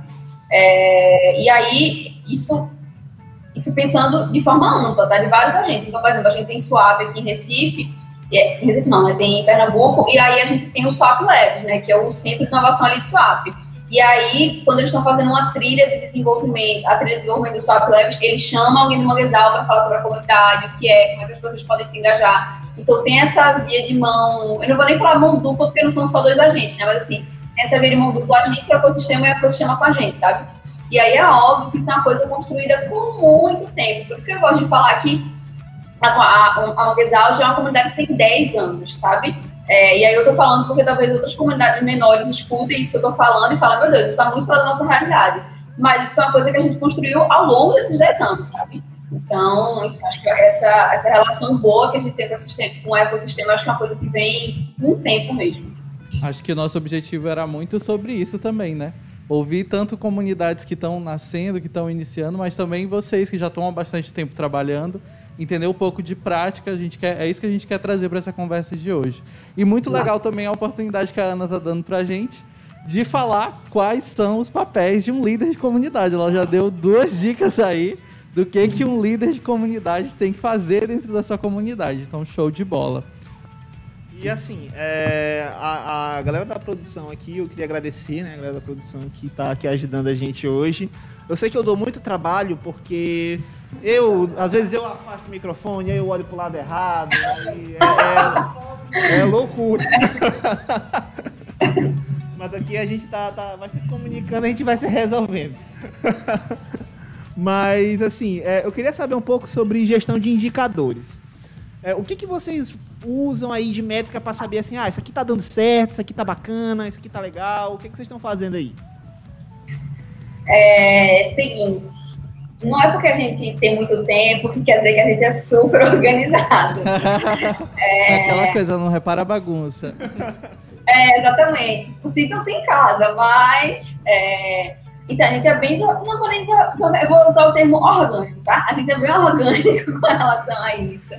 É, e aí, isso, isso pensando de forma ampla, tá? De vários agentes. Então, por exemplo, a gente tem Suave aqui em Recife, é, Recife não, né? Tem em Pernambuco, e aí a gente tem o Swap Labs, né? Que é o Centro de Inovação ali de Swap. E aí, quando eles estão fazendo uma trilha de desenvolvimento, a trilha de desenvolvimento do Swap Labs, eles chamam alguém do Manguezal para falar sobre a comunidade, o que é, como é que as pessoas podem se engajar. Então, tem essa via de mão, eu não vou nem falar mão dupla, porque não são só dois agentes, né? Mas assim, essa via de mão dupla, a gente que é o ecossistema e o ecossistema com a gente, sabe? E aí é óbvio que isso é uma coisa construída por muito tempo. Por isso que eu gosto de falar que a, a, a já é uma comunidade que tem 10 anos, sabe? É, e aí eu tô falando porque talvez outras comunidades menores escutem isso que eu tô falando e falem, meu Deus, isso tá muito fora da nossa realidade. Mas isso foi uma coisa que a gente construiu ao longo desses 10 anos, sabe? Então, acho que essa, essa relação boa que a gente tem com o ecossistema, acho que é uma coisa que vem com o tempo mesmo. Acho que o nosso objetivo era muito sobre isso também, né? Ouvir tanto comunidades que estão nascendo, que estão iniciando, mas também vocês que já estão há bastante tempo trabalhando entender um pouco de prática. A gente quer, é isso que a gente quer trazer para essa conversa de hoje. E muito legal também a oportunidade que a Ana está dando para a gente de falar quais são os papéis de um líder de comunidade. Ela já deu duas dicas aí do que, que um líder de comunidade tem que fazer dentro da sua comunidade. Então, show de bola. E assim, é, a, a, galera da produção aqui, eu queria agradecer, né, a galera da produção que está aqui ajudando a gente hoje. Eu sei que eu dou muito trabalho porque eu, às vezes eu afasto o microfone, aí eu olho pro lado errado, é, é, é loucura. Mas aqui a gente tá, tá, vai se comunicando, a gente vai se resolvendo. Mas, assim, é, eu queria saber um pouco sobre gestão de indicadores. É, o que, que vocês usam aí de métrica para saber assim, ah, isso aqui tá dando certo, isso aqui tá bacana, isso aqui tá legal, o que, que vocês estão fazendo aí? É seguinte, não é porque a gente tem muito tempo que quer dizer que a gente é super organizado. é... é aquela coisa, não repara a bagunça. É, exatamente. Sintam-se em casa, mas. É... Então, a gente é bem. Não vou nem usar, eu vou usar o termo orgânico, tá? A gente é bem orgânico com relação a isso.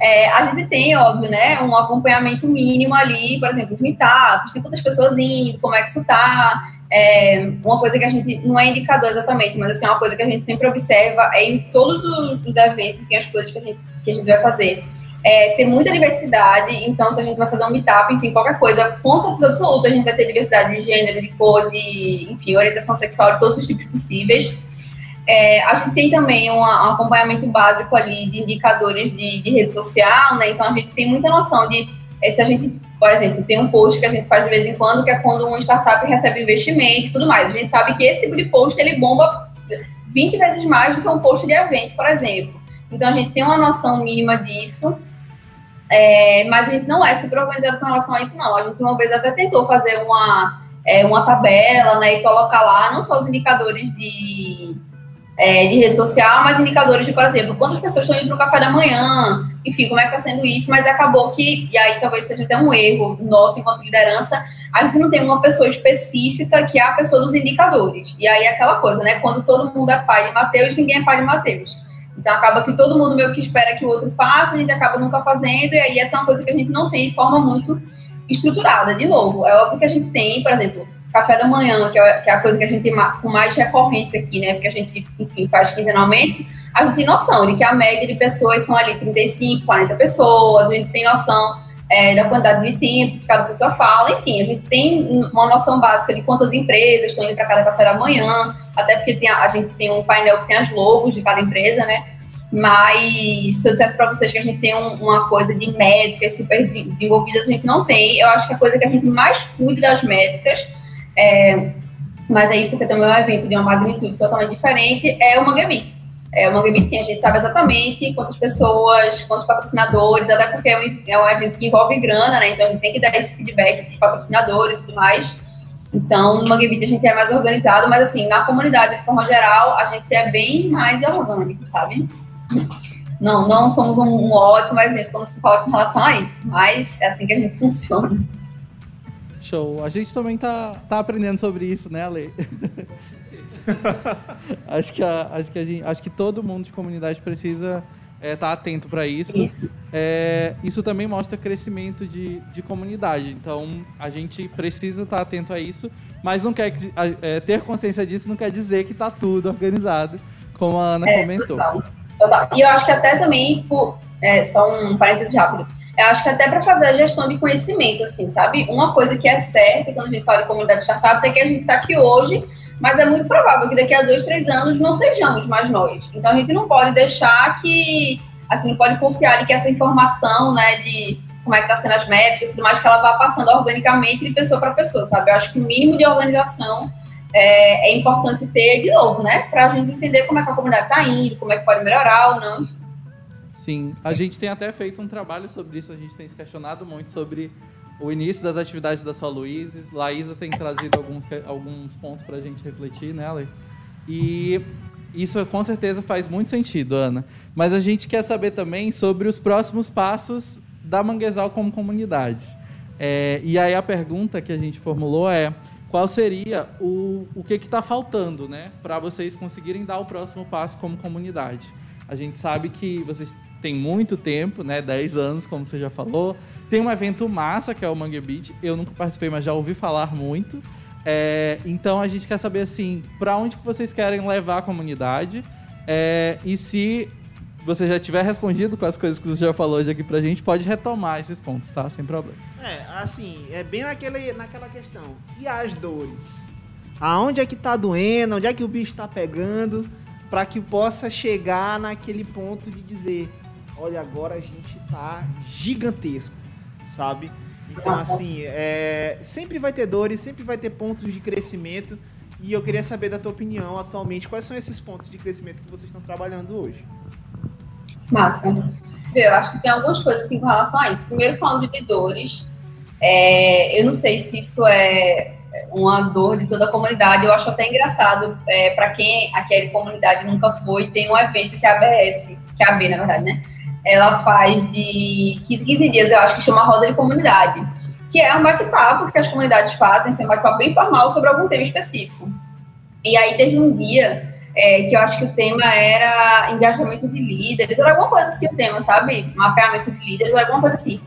É, a gente tem, óbvio, né, um acompanhamento mínimo ali, por exemplo, os meetups, tem quantas pessoas indo, como é que isso tá. É, uma coisa que a gente, não é indicador exatamente, mas assim, é uma coisa que a gente sempre observa é em todos os, os eventos, enfim, as coisas que a gente, que a gente vai fazer. É, tem muita diversidade, então se a gente vai fazer um meetup, enfim, qualquer coisa, com certeza absoluta a gente vai ter diversidade de gênero, de cor, de, enfim, orientação sexual, todos os tipos possíveis. É, a gente tem também um, acompanhamento básico ali de indicadores de, de, rede social, né? Então a gente tem muita noção de é, se a gente, por exemplo, tem um post que a gente faz de vez em quando, que é quando uma startup recebe investimento e tudo mais. A gente sabe que esse tipo de post ele bomba 20 vezes mais do que um post de evento, por exemplo. Então a gente tem uma noção mínima disso. É, mas a gente não é super organizado com relação a isso, não. A gente uma vez até tentou fazer uma, é, uma tabela né, e colocar lá não só os indicadores de é, de rede social, mas indicadores de, por exemplo, quantas pessoas estão indo para o café da manhã, enfim, como é que está sendo isso, mas acabou que, e aí talvez seja até um erro nosso enquanto liderança, a gente não tem uma pessoa específica que é a pessoa dos indicadores. E aí é aquela coisa, né? Quando todo mundo é pai de Mateus, ninguém é pai de Mateus. Então acaba que todo mundo meio que espera que o outro faça, a gente acaba nunca fazendo, e aí essa é uma coisa que a gente não tem de forma muito estruturada. De novo, é óbvio que a gente tem, por exemplo, café da manhã, que é, é a coisa que a gente tem com mais recorrência aqui, né? Porque a gente, enfim, faz quinzenalmente, a gente tem noção de que a média de pessoas são ali 35, 40 pessoas, a gente tem noção é, da quantidade de tempo que cada pessoa fala, enfim, a gente tem uma noção básica de quantas empresas estão indo para cada café da manhã, até porque a, a, gente tem um painel que tem as logos de cada empresa, né? Mas se eu dissesse para vocês que a gente tem um, uma coisa de métricas super desenvolvidas, a gente não tem. Eu acho que a coisa que a gente mais cuida das métricas é, mas aí, porque também é um evento de uma magnitude totalmente diferente, é o Manga Meet. É, o Mangue sim, a gente sabe exatamente quantas pessoas, quantos patrocinadores, até porque é um, é um evento que envolve grana, né? Então a gente tem que dar esse feedback para os patrocinadores e tudo mais. Então, no Mangue a gente é mais organizado, mas assim, na comunidade, de forma geral, a gente é bem mais orgânico, sabe? Não, não somos um, um ótimo exemplo quando se fala com relação a isso, mas é assim que a gente funciona. Show. A gente também tá, tá aprendendo sobre isso, né, Ale? acho que, a, acho, que a gente, acho que todo mundo de comunidade precisa estar é, tá atento para isso. Isso. É, isso também mostra crescimento de, de comunidade. Então, a gente precisa estar tá atento a isso, mas não quer é, ter consciência disso não quer dizer que está tudo organizado, como a Ana é, comentou. Total. Total. E eu acho que até também, por, é, só um parênteses rápido, eu acho que até para fazer a gestão de conhecimento, assim, sabe? Uma coisa que é certa quando a gente fala de comunidade de startups é que a gente está aqui hoje mas é muito provável que daqui a dois, três anos não sejamos mais nós. Então a gente não pode deixar que, assim, não pode confiar em que essa informação, né, de como é que está sendo as métricas e tudo mais, que ela vá passando organicamente de pessoa para pessoa, sabe? Eu acho que o mínimo de organização é, é importante ter de novo, né? Para a gente entender como é que a comunidade está indo, como é que pode melhorar ou não. Sim, a gente tem até feito um trabalho sobre isso, a gente tem se questionado muito sobre o início das atividades da São Luís. Laísa tem trazido alguns, alguns pontos para a gente refletir nela. E isso com certeza faz muito sentido, Ana. Mas a gente quer saber também sobre os próximos passos da Manguezal como comunidade. É, e aí a pergunta que a gente formulou é qual seria o, o que está faltando né, para vocês conseguirem dar o próximo passo como comunidade. A gente sabe que vocês têm muito tempo, né, 10 anos, como você já falou, tem um evento massa, que é o Mangue Beach. Eu nunca participei, mas já ouvi falar muito. É, então a gente quer saber assim, para onde que vocês querem levar a comunidade é, e se você já tiver respondido com as coisas que você já falou hoje aqui pra gente, pode retomar esses pontos, tá? Sem problema. É, assim, é bem naquele, naquela questão. E as dores? Aonde é que tá doendo? Onde é que o bicho tá pegando? para que possa chegar naquele ponto de dizer, olha, agora a gente tá gigantesco sabe? Então, assim, é, sempre vai ter dores, sempre vai ter pontos de crescimento. E eu queria saber da tua opinião atualmente, quais são esses pontos de crescimento que vocês estão trabalhando hoje? Massa. Eu acho que tem algumas coisas assim com relação a isso. Primeiro, falando de dores, é, eu não sei se isso é uma dor de toda a comunidade. Eu acho até engraçado, é, para quem aquela comunidade nunca foi, tem um evento que é a ABS, que é a AB, na verdade, né? Ela faz de 15 15 dias, eu acho que chama Rosa de Comunidade, que é um bate-papo que as comunidades fazem, assim, um bate-papo bem formal sobre algum tema específico. E aí teve um dia é, que eu acho que o tema era engajamento de líderes, era alguma coisa assim o tema, sabe? Mapeamento de líderes, era alguma coisa assim.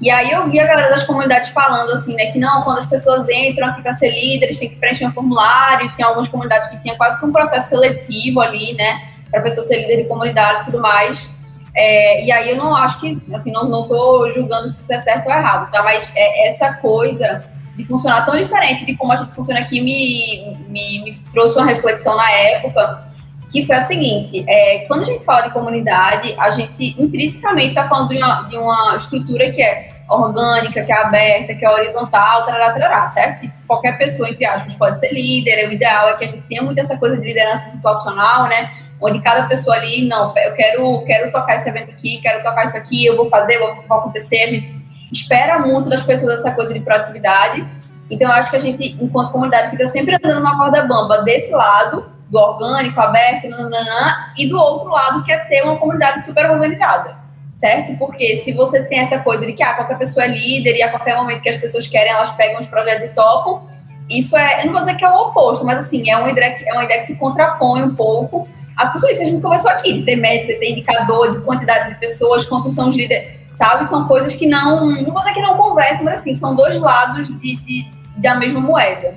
E aí eu vi a galera das comunidades falando assim, né, que não, quando as pessoas entram aqui para ser líderes, tem que preencher um formulário, tinha algumas comunidades que tinha quase que um processo seletivo ali, né, para a pessoa ser líder de comunidade e tudo mais. É, e aí eu não acho que, assim, não, não tô julgando se isso é certo ou errado, tá? Mas é, essa coisa de funcionar tão diferente de como a gente funciona aqui me, me, me trouxe uma reflexão na época, que foi a seguinte, é, quando a gente fala de comunidade, a gente intrinsecamente está falando de uma, de uma estrutura que é orgânica, que é aberta, que é horizontal, tarará, tarará, certo? Que qualquer pessoa, entre aspas, pode ser líder, o ideal é que a gente tenha muito essa coisa de liderança situacional, né? Onde cada pessoa ali, não, eu quero, quero tocar esse evento aqui, quero tocar isso aqui, eu vou fazer, vou, acontecer. A gente espera muito das pessoas essa coisa de proatividade. Então, eu acho que a gente, enquanto comunidade, fica sempre andando uma corda bamba desse lado, do orgânico, aberto, nananã, e do outro lado, que é ter uma comunidade super organizada, certo? Porque se você tem essa coisa de que ah, qualquer pessoa é líder e a qualquer momento que as pessoas querem, elas pegam os projetos e topam, isso é, eu não vou dizer que é o oposto, mas assim, é uma ideia que, é uma ideia que se contrapõe um pouco a tudo isso que a gente conversou aqui, de ter métrica, de ter indicador, de quantidade de pessoas, quantos são os líderes, sabe? São coisas que não, não vou dizer que não conversam, mas assim, são dois lados de, de da mesma moeda.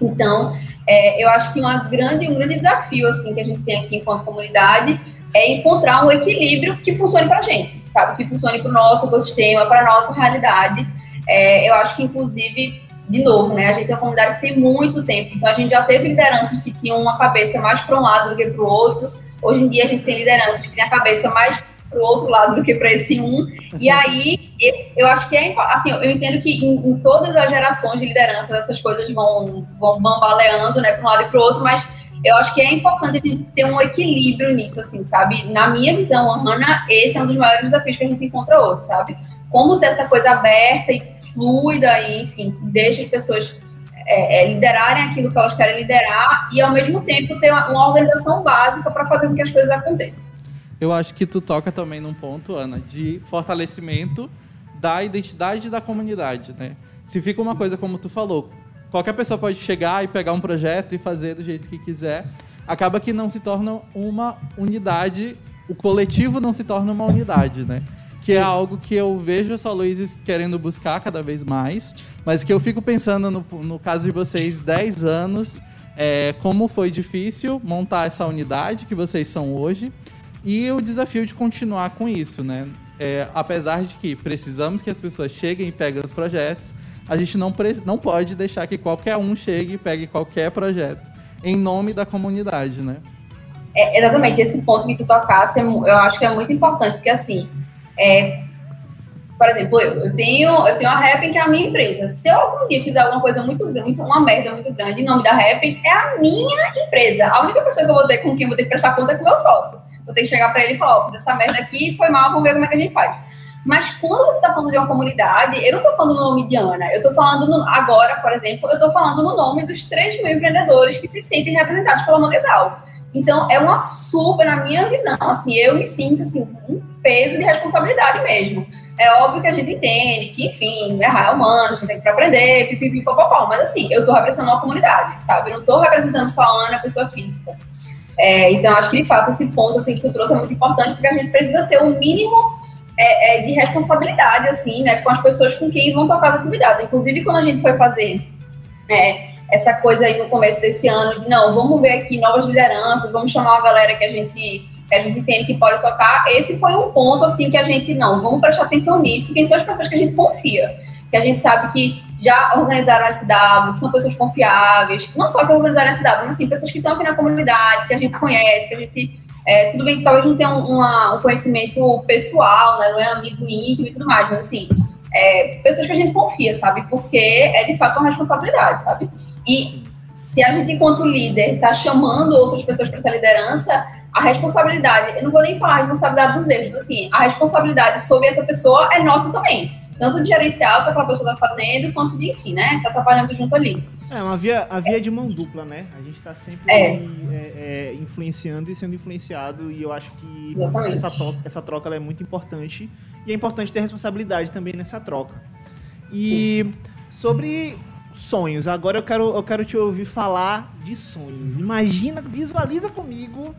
Então, é, eu acho que uma grande, um grande desafio, assim, que a gente tem aqui enquanto comunidade é encontrar um equilíbrio que funcione para a gente, sabe? Que funcione para o nosso ecossistema, para a nossa realidade. É, eu acho que, inclusive, de novo, né? A gente é uma comunidade que tem muito tempo, então a gente já teve lideranças que tinham uma cabeça mais para um lado do que para o outro. Hoje em dia a gente tem lideranças que têm a cabeça mais para o outro lado do que para esse um. E aí eu acho que é assim, eu entendo que em, em, todas as gerações de liderança essas coisas vão, vão bambaleando, né, para um lado e para o outro, mas eu acho que é importante a gente ter um equilíbrio nisso, assim, sabe? Na minha visão, Ana, esse é um dos maiores desafios que a gente encontra hoje, sabe? Como ter essa coisa aberta e fluida aí, enfim, que deixa as pessoas é, é, liderarem aquilo que elas querem liderar e, ao mesmo tempo, ter uma, uma organização básica para fazer com que as coisas aconteçam. Eu acho que tu toca também num ponto, Ana, de fortalecimento da identidade da comunidade, né? Se fica uma coisa como tu falou, qualquer pessoa pode chegar e pegar um projeto e fazer do jeito que quiser, acaba que não se torna uma unidade, o coletivo não se torna uma unidade, né? Que é algo que eu vejo a Só Luiz querendo buscar cada vez mais, mas que eu fico pensando no, no caso de vocês, 10 anos, é, como foi difícil montar essa unidade que vocês são hoje e o desafio de continuar com isso, né? É, apesar de que precisamos que as pessoas cheguem e peguem os projetos, a gente não, não pode deixar que qualquer um chegue e pegue qualquer projeto em nome da comunidade, né? É, exatamente, esse ponto que tu tocasse, eu acho que é muito importante, porque assim, é, por exemplo, eu, eu tenho, eu tenho a Happn, que é a minha empresa. Se eu algum dia fizer alguma coisa muito grande, uma merda muito grande, em nome da Happn, é a minha empresa. A única pessoa que eu vou ter com quem eu vou ter que prestar conta é com o meu sócio. Vou ter que chegar para ele e falar, ó, essa merda aqui foi mal, vamos ver como é que a gente faz. Mas quando você está falando de uma comunidade, eu não estou falando no nome de Ana, eu estou falando no, agora, por exemplo, eu estou falando no nome dos 3 mil empreendedores que se sentem representados pela Manguezal. Então, é uma super, na minha visão, assim, eu me sinto, assim, um peso de responsabilidade mesmo. É óbvio que a gente entende que, enfim, errar é humano, a gente tem que aprender, pipipi, popopó, mas assim, eu estou representando uma comunidade, sabe? Eu não estou representando só a Ana, pessoa física. É, então, acho que, de fato, esse ponto, assim, que tu trouxe é muito importante, porque a gente precisa ter um mínimo é, é, de responsabilidade, assim, né, com as pessoas com quem vão tocar as atividades. Inclusive, quando a gente foi fazer é, essa coisa aí no começo desse ano de não, vamos ver aqui novas lideranças, vamos chamar uma galera que a gente que a gente entende que pode tocar. Esse foi um ponto assim que a gente não, vamos prestar atenção nisso, quem são as pessoas que a gente confia, que a gente sabe que já organizaram a SW, que são pessoas confiáveis, não só que organizaram a SW, mas assim, pessoas que estão aqui na comunidade, que a gente conhece, que a gente é, tudo bem que talvez não tenha um, uma, um conhecimento pessoal, né, não é amigo íntimo e tudo mais, mas assim, é, pessoas que a gente confia, sabe? Porque é de fato uma responsabilidade, sabe? E se a gente, enquanto líder, está chamando outras pessoas para essa liderança, a responsabilidade, eu não vou nem falar a responsabilidade dos erros, assim, a responsabilidade sobre essa pessoa é nossa também. Tanto de gerenciar o que aquela pessoa está fazendo, quanto de, enfim, né? Tá trabalhando junto ali. É uma via, a via de mão dupla, né? A gente está sempre é. É, é, influenciando e sendo influenciado, e eu acho que essa troca, essa troca é muito importante. E é importante ter responsabilidade também nessa troca. E sobre sonhos, agora eu quero, eu quero te ouvir falar de sonhos. Imagina, visualiza comigo,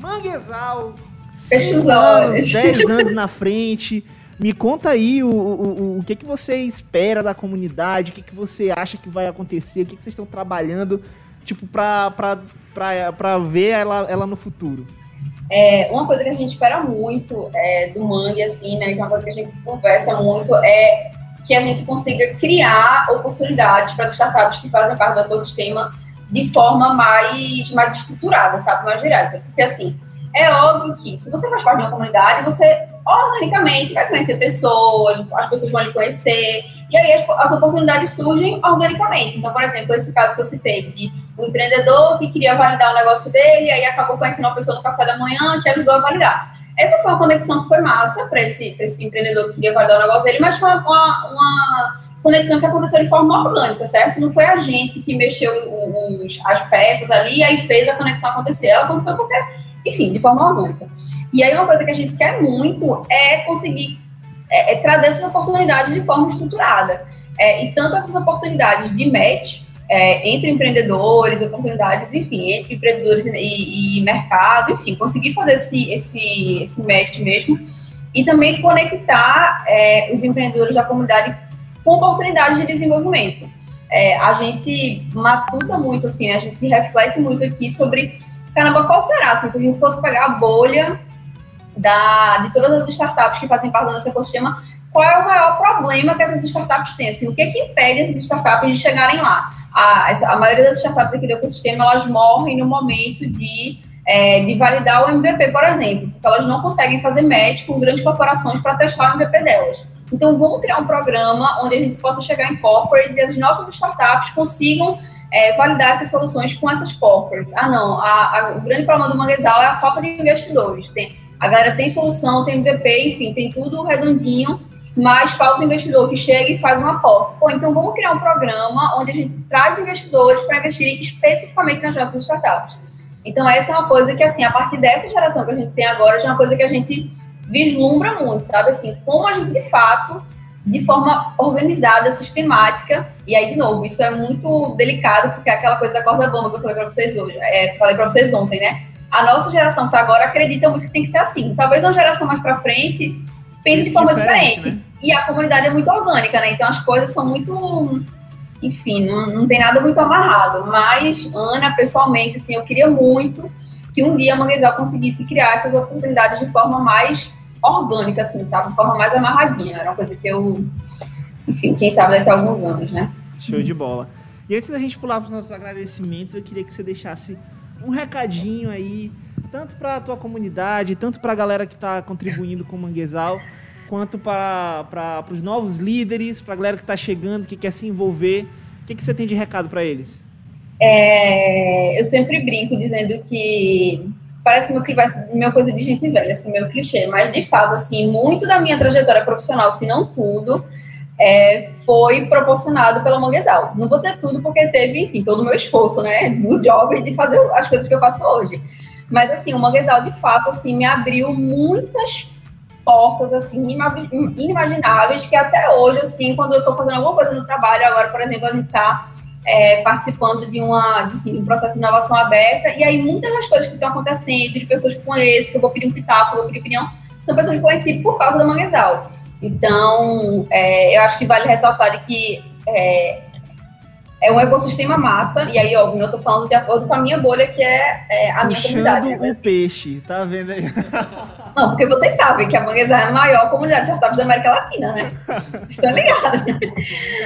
Manguezal, 5 anos, 10 anos na frente. Me conta aí o, o, o que, que você espera da comunidade, o que, que você acha que vai acontecer, o que, que vocês estão trabalhando, tipo, pra, pra, pra, pra ver ela, ela no futuro. É, uma coisa que a gente espera muito é, do Mangue, assim, né, que é uma coisa que a gente conversa muito, é que a gente consiga criar oportunidades para startups que fazem parte do ecossistema de forma mais, mais estruturada, sabe, mais direta. Porque, assim, é óbvio que se você faz parte de uma comunidade, você organicamente vai conhecer pessoas, as pessoas vão lhe conhecer, e aí as, as, oportunidades surgem organicamente. Então, por exemplo, esse caso que eu citei de um empreendedor que queria validar o negócio dele, aí acabou conhecendo uma pessoa no café da manhã que ajudou a validar. Essa foi uma conexão que foi massa para esse, esse empreendedor que queria validar o negócio dele, mas foi uma, uma conexão que aconteceu de forma orgânica, certo? Não foi a gente que mexeu os, as peças ali e aí fez a conexão acontecer. Ela aconteceu porque, enfim, de forma orgânica. E aí uma coisa que a gente quer muito é conseguir é, é trazer essas oportunidades de forma estruturada. É, e tanto essas oportunidades de match é, entre empreendedores, oportunidades, enfim, entre empreendedores e, e mercado, enfim, conseguir fazer esse, esse, esse match mesmo e também conectar é, os empreendedores da comunidade com oportunidades de desenvolvimento. É, a gente matuta muito, assim, a gente reflete muito aqui sobre, caramba, qual será, assim, se a gente fosse pegar a bolha da, de todas as startups que fazem parte do nosso ecossistema, qual é o maior problema que essas startups têm? Assim, o que, que impede essas startups de chegarem lá? A, a maioria das startups aqui do ecossistema, elas morrem no momento de, é, de validar o MVP, por exemplo, porque elas não conseguem fazer match com grandes corporações para testar o MVP delas. Então, vamos criar um programa onde a gente possa chegar em corporate e as nossas startups consigam é, validar essas soluções com essas corporates. Ah, não, a, a, o grande problema do Manguezal é a falta de investidores. Tem, a galera tem solução, tem MVP, enfim, tem tudo redondinho, mas falta investidor que chega e faz um aporte. Pô, então vamos criar um programa onde a gente traz investidores para investirem especificamente nas nossas startups. Então, essa é uma coisa que, assim, a partir dessa geração que a gente tem agora, já é uma coisa que a gente vislumbra muito, sabe? Assim, como a gente, de fato, de forma organizada, sistemática, e aí, de novo, isso é muito delicado, porque é aquela coisa da corda bamba que eu falei para vocês hoje, é, falei para vocês ontem, né? A nossa geração que tá agora acredita muito que tem que ser assim. Talvez uma geração mais para frente pense de forma diferente. diferente. Né? E a comunidade é muito orgânica, né? Então as coisas são muito. Enfim, não, não tem nada muito amarrado. Mas, Ana, pessoalmente, assim, eu queria muito que um dia a Manguezal conseguisse criar essas oportunidades de forma mais orgânica, assim, sabe? De forma mais amarradinha. Era uma coisa que eu. Enfim, quem sabe daqui a alguns anos, né? Show de bola. E antes da gente pular para os nossos agradecimentos, eu queria que você deixasse um recadinho aí, tanto para a tua comunidade, tanto para a galera que está contribuindo com o Manguezal, quanto para os novos líderes, para a galera que está chegando, que quer se envolver. O que, que você tem de recado para eles? É, eu sempre brinco dizendo que parece meu, meu coisa de gente velha, assim, meu clichê, mas de fato, assim, muito da minha trajetória profissional, se não tudo, é, foi proporcionado pela Manguezal. Não vou dizer tudo porque teve, enfim, todo o meu esforço, né, no job de fazer as coisas que eu faço hoje. Mas, assim, o Manguezal, de fato, assim, me abriu muitas portas, assim, inimagináveis, que até hoje, assim, quando eu estou fazendo alguma coisa no trabalho, agora, por exemplo, a gente está é, participando de, uma, um processo de inovação aberta, e aí muitas das coisas que estão acontecendo, de pessoas que conheço, que eu vou pedir um pitaco, eu vou pedir opinião, são pessoas que conheci por causa da Manguezal. Então, é, eu acho que vale ressaltar que é, é um ecossistema massa, e aí, óbvio, eu estou falando de acordo com a minha bolha, que é, é a Puxando minha comunidade. Puxando o assim. peixe, tá vendo aí? Não, porque vocês sabem que a Manguezal é a maior comunidade de startups da América Latina, né? Estão ligados.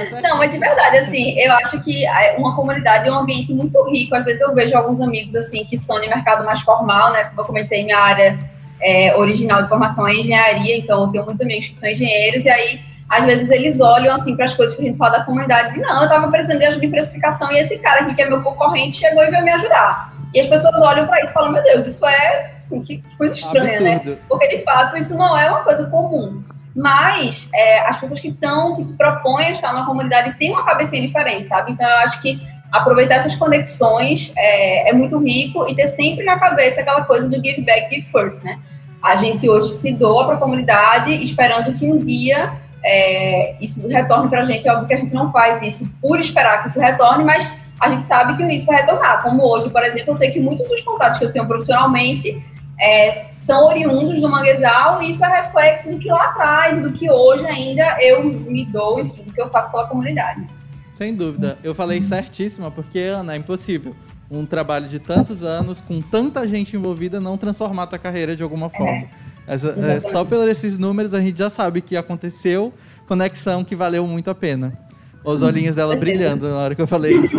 Tá Não, mas de verdade, assim, eu acho que é, uma comunidade é um ambiente muito rico. Às vezes eu vejo alguns amigos, assim, que estão no mercado mais formal, né? Como eu comentei, minha área é, original de formação é engenharia, então eu tenho muitos amigos que são engenheiros, e aí, às vezes, eles olham assim para as coisas que a gente fala da comunidade e não, eu estava precisando de ajuda em precificação e esse cara aqui, que é meu concorrente, chegou e veio me ajudar. E as pessoas olham para isso e falam, meu Deus, isso é assim, que coisa estranha, né? Absurdo. né? Porque de fato isso não é uma coisa comum. Mas é, as pessoas que estão, que se propõem a estar na comunidade têm uma cabecinha diferente, sabe? Então eu acho que aproveitar essas conexões é, é, muito rico e ter sempre na cabeça aquela coisa do give back, give first, né? A gente hoje se doa para a comunidade, esperando que um dia é, isso retorne para a gente. É óbvio que a gente não faz isso por esperar que isso retorne, mas a gente sabe que isso vai retornar. Como hoje, por exemplo, eu sei que muitos dos contatos que eu tenho profissionalmente é, são oriundos do manguezal e isso é reflexo do que lá atrás, do que hoje ainda eu me dou, enfim, do que eu faço pela comunidade. Sem dúvida. Eu falei certíssima, porque, Ana, é impossível um trabalho de tantos anos, com tanta gente envolvida, não transformar a tua carreira de alguma forma. É. É, só pelos esses números a gente já sabe que aconteceu conexão que valeu muito a pena. Os olhinhos dela brilhando na hora que eu falei isso.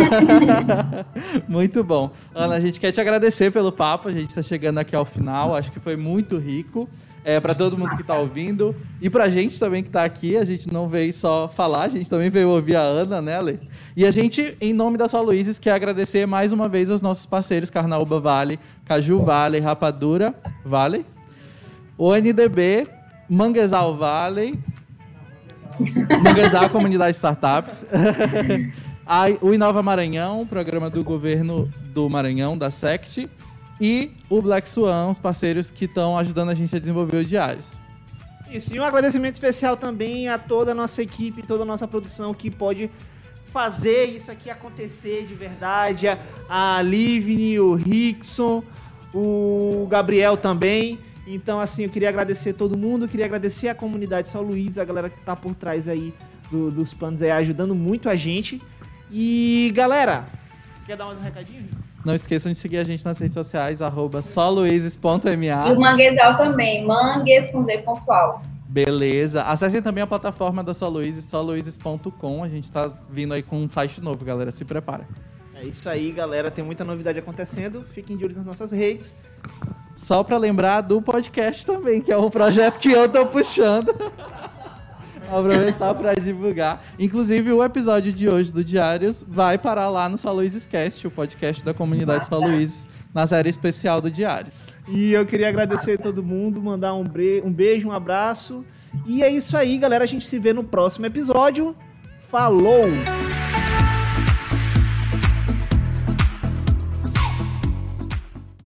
muito bom. Ana, a gente quer te agradecer pelo papo. A gente está chegando aqui ao final. Acho que foi muito rico é, para todo mundo que está ouvindo e para a gente também que está aqui. A gente não veio só falar, a gente também veio ouvir a Ana, né, Lê? E a gente, em nome da Só Luizes, quer agradecer mais uma vez aos nossos parceiros Carnaúba Vale, Caju Vale, Rapadura Vale, ONDB, Manguezal Vale, Manguezal Comunidade Startups. o Inova Maranhão, programa do governo do Maranhão, da SECT e o Black Swan, os parceiros que estão ajudando a gente a desenvolver o Diários. Isso, e um agradecimento especial também a toda a nossa equipe, toda a nossa produção que pode fazer isso aqui acontecer de verdade. A Livni, o Rickson, o Gabriel também. Então, assim, eu queria agradecer todo mundo, queria agradecer a comunidade São Luís, a galera que está por trás aí do, dos planos aí, ajudando muito a gente. E, galera, você quer dar mais um recadinho, Rico? Não esqueçam de seguir a gente nas redes sociais, arroba soluizes.ma. E o Manguezal também, mangues com z pontual. Beleza. Acessem também a plataforma da Soluizes, soluizes.com. A gente tá vindo aí com um site novo, galera. Se prepara. É isso aí, galera. Tem muita novidade acontecendo. Fiquem de olho nas nossas redes. Só para lembrar do podcast também, que é um projeto que eu tô puxando. Aproveitar para divulgar. Inclusive, o episódio de hoje do Diários vai parar lá no Luizes Cast, o podcast da comunidade Só Luizes, na série especial do Diário. E eu queria agradecer a todo mundo, mandar um, bre... um beijo, um abraço. E é isso aí, galera. A gente se vê no próximo episódio. Falou!